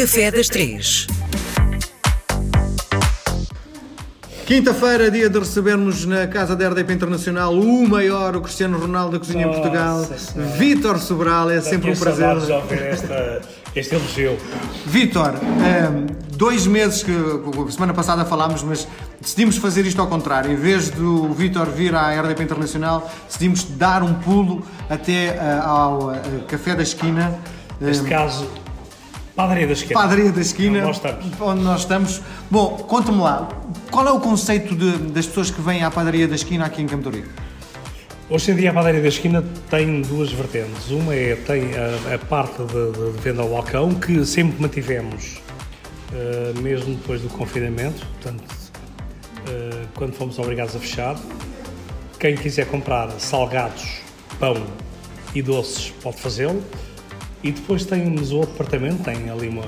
Café das Três. Quinta-feira, dia de recebermos na Casa da RDP Internacional o maior, o Cristiano Ronaldo da cozinha em Nossa Portugal, Senhora. Vítor Sobral, é sempre um prazer. de ouvir esta, este elogio. Vítor, ehm, dois meses que, semana passada falámos, mas decidimos fazer isto ao contrário. Em vez do Vítor vir à RDP Internacional, decidimos dar um pulo até eh, ao eh, Café da Esquina. Neste caso, padaria da esquerda. Padaria da Esquina, Onde nós estamos. onde nós estamos. Bom, conta-me lá, qual é o conceito de- das pessoas que vêm à Padaria da Esquina aqui em Ourique? Hoje em dia a padaria da esquina tem duas vertentes. Uma é tem a, a parte de, de venda ao balcão, que sempre mantivemos, eh, mesmo depois do confinamento, portanto, eh, quando fomos obrigados a fechar. Quem quiser comprar salgados, pão e doces pode fazê-lo. E depois temos outro departamento, tem ali uma,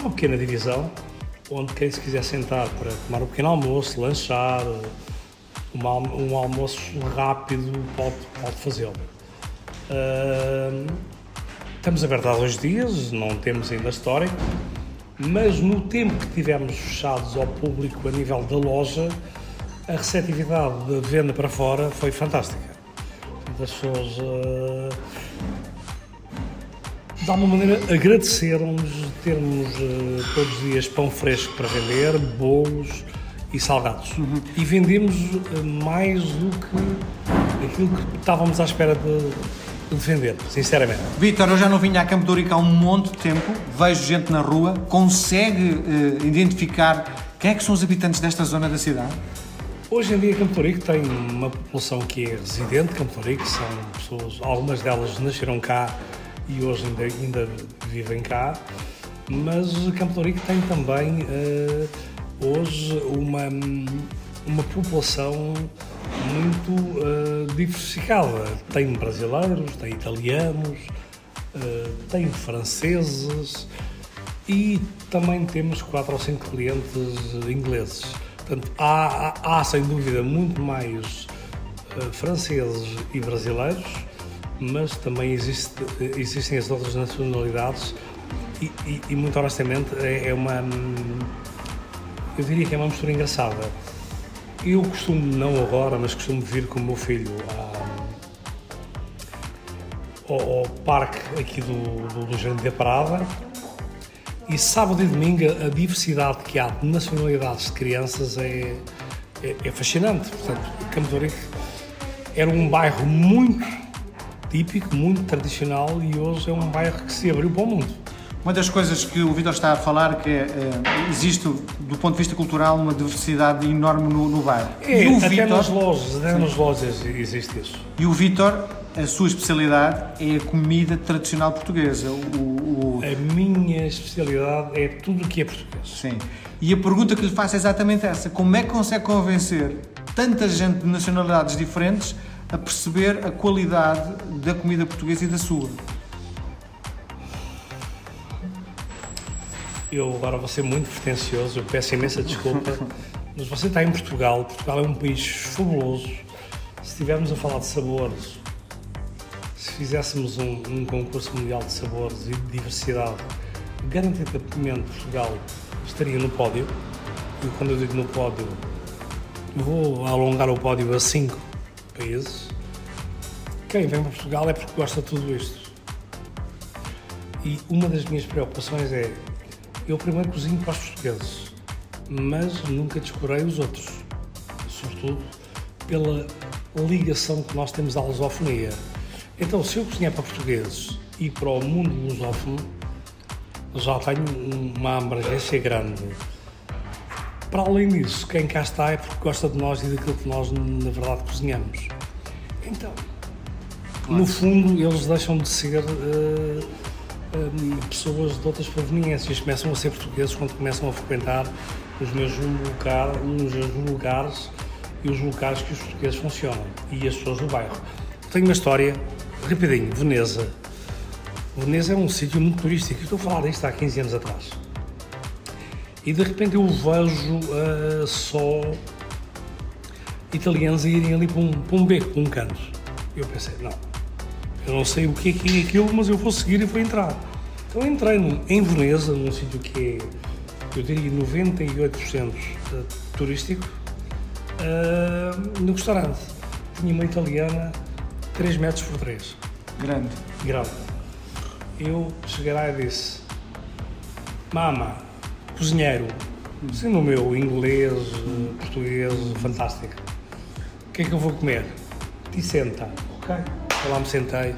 uma pequena divisão, onde quem se quiser sentar para tomar um pequeno almoço, lanchar, um, um almoço rápido pode, pode fazê-lo. Ahm, estamos abertos há dois dias, não temos ainda história, mas no tempo que tivemos fechados ao público a nível da loja, a receptividade de venda para fora foi fantástica. Portanto, As pessoas, ah, de alguma maneira, agradeceram-nos termos ah, todos os dias pão fresco para vender, bolos e salgados. E vendemos ah, mais do que aquilo que estávamos à espera de, de vender, sinceramente. Vítor, eu já não vinha a Campo há um monte de tempo, vejo gente na rua, consegue eh, identificar quem é que são os habitantes desta zona da cidade? Hoje em dia Campo tem uma população que é residente de Campo são pessoas, algumas delas nasceram cá e hoje ainda, ainda vivem cá, mas Campo Ourique tem também eh, hoje uma, uma população muito eh, diversificada. Tem brasileiros, tem italianos, eh, tem franceses e também temos quatro ou cinco clientes ingleses. Portanto, há, há, há, sem dúvida muito mais franceses e brasileiros, mas também existe, existem as outras nacionalidades e, e- e, muito honestamente é, é uma hum, eu diria que é uma mistura engraçada. Eu costumo, não agora, mas costumo vir com o meu filho ao, ao parque aqui do, do, do Jardim da Parada e sábado e domingo a diversidade que há de nacionalidades de crianças é, é, é fascinante. Portanto, Campo de Ourique era um bairro muito típico, muito tradicional e hoje é um bairro que se abriu para o mundo. Uma das coisas que o Vítor está a falar que é, eh, existe, do ponto de vista cultural, uma diversidade enorme no, no bairro. É, e o até nas Vítor, lojas, até nas lojas existe isso. e o Vítor, a sua especialidade é a comida tradicional portuguesa. O, o- A minha especialidade é tudo o que é português. sim. E a pergunta que lhe faço é exatamente essa: como é que consegue convencer tanta gente de nacionalidades diferentes a perceber a qualidade da comida portuguesa e da sua? Eu agora vou ser muito pretencioso, eu peço imensa desculpa, mas você está em Portugal, Portugal é um país fabuloso. Se estivermos a falar de sabores, se fizéssemos um, um concurso mundial de sabores e de diversidade, garantidamente Portugal estaria no pódio. E quando eu digo no pódio, vou alongar o pódio a cinco países. Quem vem para Portugal é porque gosta de tudo isto. E uma das minhas preocupações é eu primeiro cozinho para os portugueses, mas nunca descurei os outros, sobretudo pela ligação que nós temos à lusofonia. Então, se eu cozinhar para portugueses e para o mundo lusófono, já tenho uma abrangência grande. Para além disso, quem cá está é porque gosta de nós e daquilo que nós, na verdade, cozinhamos. Então, no fundo, eles deixam de ser eh, pessoas de outras proveniências, começam a ser portugueses quando começam a frequentar os mesmos, lugar, os mesmos lugares e os locais que os portugueses funcionam e as pessoas do bairro. Tenho uma história, rapidinho, Veneza. Veneza é um sítio muito turístico, eu estou a falar disto há 15 anos atrás. E de repente eu vejo eh, só italianos a irem ali para um, para um beco, para um canto. Eu pensei, não, eu não sei o que é que é aquilo, mas eu vou seguir e vou entrar. Então entrei num, em Veneza, num sítio que é, eu diria, 98% turístico, uh, no restaurante. Tinha uma italiana 3 metros por 3. Grande. Grande. Eu cheguei lá e disse, mama, cozinheiro, assim no meu inglês, português, fantástico. O que é que eu vou comer? E senta. Ok. Eu lá me sentei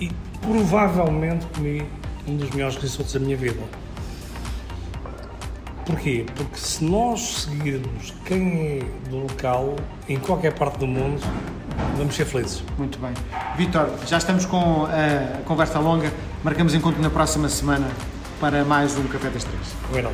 e provavelmente comi um dos melhores risotos da minha vida. Porquê? Porque se nós seguirmos quem é do local, em qualquer parte do mundo, vamos ser felizes. Muito bem. Vitor, já estamos com a conversa longa. Marcamos encontro na próxima semana para mais um Café das Três. Bueno.